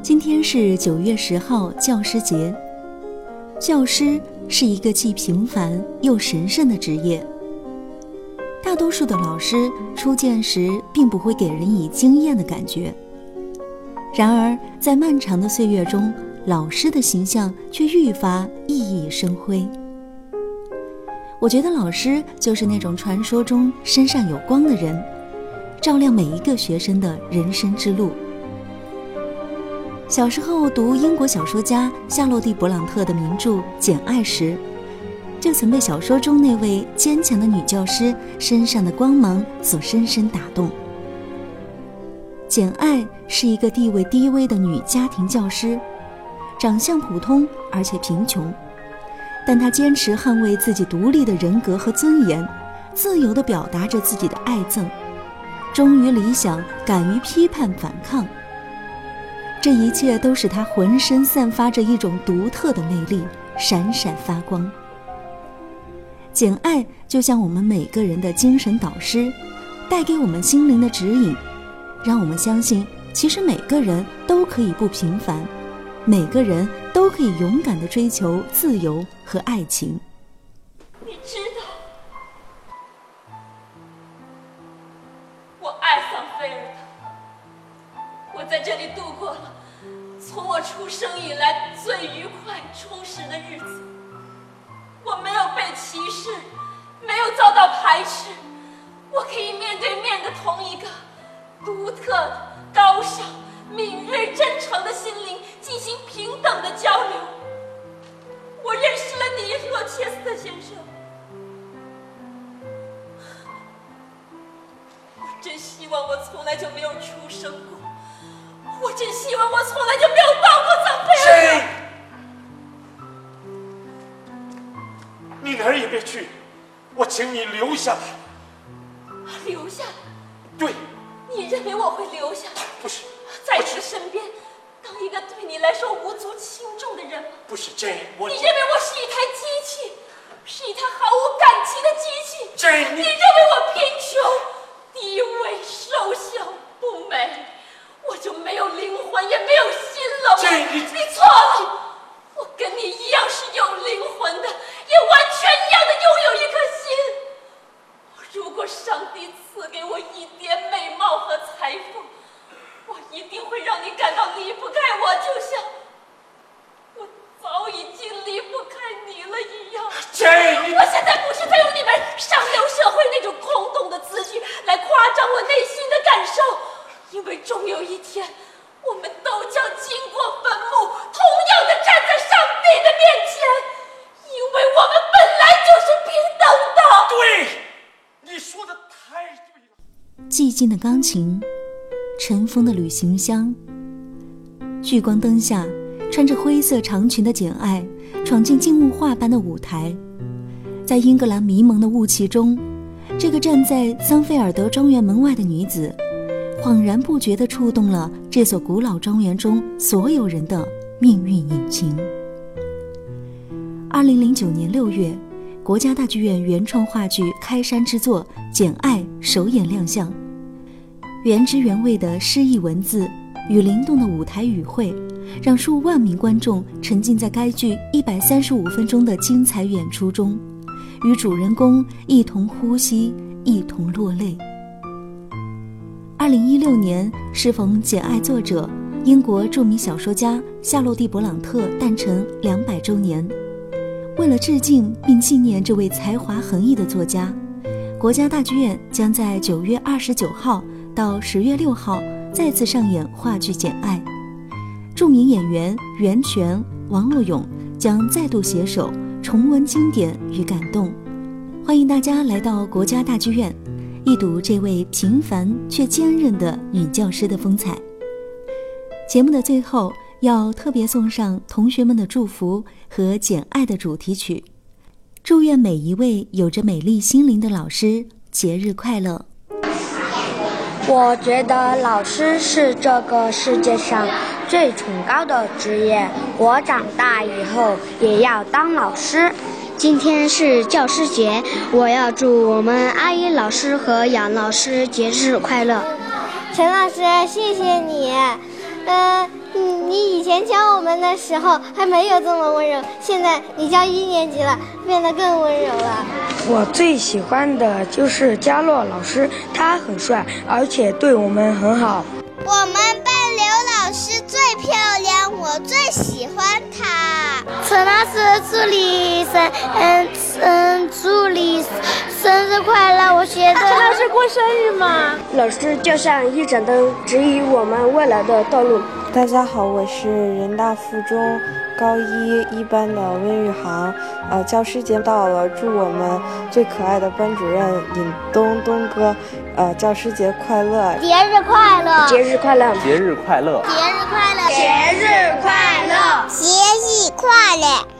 今天是九月十号，教师节。教师是一个既平凡又神圣的职业。大多数的老师初见时并不会给人以惊艳的感觉，然而在漫长的岁月中，老师的形象却愈发熠熠生辉。我觉得老师就是那种传说中身上有光的人，照亮每一个学生的人生之路。小时候读英国小说家夏洛蒂·勃朗特的名著《简爱》时，就曾被小说中那位坚强的女教师身上的光芒所深深打动。简爱是一个地位低微的女家庭教师，长相普通而且贫穷，但她坚持捍卫自己独立的人格和尊严，自由地表达着自己的爱憎，忠于理想，敢于批判反抗。这一切都使他浑身散发着一种独特的魅力，闪闪发光。简爱就像我们每个人的精神导师，带给我们心灵的指引，让我们相信，其实每个人都可以不平凡，每个人都可以勇敢地追求自由和爱情。你知在这里度过了从我出生以来最愉快、充实的日子。我没有被歧视，没有遭到排斥，我可以面对面的同一个独特、高尚、敏锐、真诚的心灵进行平等的交流。我认识了你，洛切斯特先生。我真希望我从来就没有出生过，我真希望我从来就没有抱过藏贝尔。你哪儿也别去，我请你留下来。留下来？对，你认为我会留下来？不是，在你的身边，当一个对你来说无足轻重的人吗？不是 Jane，我你认为我是一台机器，是一台毫无感情的机器？Jane，你认为我贫穷、低微、瘦小、不美，我就没有灵魂，也没有心了吗？Jane，你你错了。我跟你一样是有灵魂的，也完全一样的拥有一颗心。如果上帝赐给我一点美貌和财富，我一定会让你感到离不开我，就像我早已经离不开你了一样。Jane，我现在不是在用你们上流社会那种空洞的词句来夸张我内心的感受，因为终有一天。我们都将经过坟墓，同样的站在上帝的面前，因为我们本来就是平等的。对，你说的太对了。寂静的钢琴，尘封的旅行箱。聚光灯下，穿着灰色长裙的简爱闯进静物画般的舞台，在英格兰迷蒙的雾气中，这个站在桑菲尔德庄园门外的女子。恍然不觉地触动了这所古老庄园中所有人的命运引擎。二零零九年六月，国家大剧院原创话剧《开山之作》《简爱》首演亮相。原汁原味的诗意文字与灵动的舞台语汇，让数万名观众沉浸在该剧一百三十五分钟的精彩演出中，与主人公一同呼吸，一同落泪。二零一六年适逢《简爱》作者英国著名小说家夏洛蒂·勃朗特诞辰两百周年，为了致敬并纪念这位才华横溢的作家，国家大剧院将在九月二十九号到十月六号再次上演话剧《简爱》，著名演员袁泉、王洛勇将再度携手重温经典与感动，欢迎大家来到国家大剧院。一睹这位平凡却坚韧的女教师的风采。节目的最后，要特别送上同学们的祝福和《简爱》的主题曲，祝愿每一位有着美丽心灵的老师节日快乐。我觉得老师是这个世界上最崇高的职业，我长大以后也要当老师。今天是教师节，我要祝我们阿姨老师和杨老师节日快乐。陈老师，谢谢你。嗯嗯。你以前教我们的时候还没有这么温柔，现在你教一年级了，变得更温柔了。我最喜欢的就是佳洛老师，他很帅，而且对我们很好。我们班刘老师最漂亮，我最喜欢她。陈老师，祝你生嗯嗯，祝你生日快乐！我觉得陈老师过生日吗？老师就像一盏灯，指引我们未来的道路。大家好，我是人大附中高一一班的温玉航。呃，教师节到了，祝我们最可爱的班主任尹东东哥，呃，教师节快乐！节日快乐！节日快乐！节日快乐！节日快乐！节日快乐！节日快乐！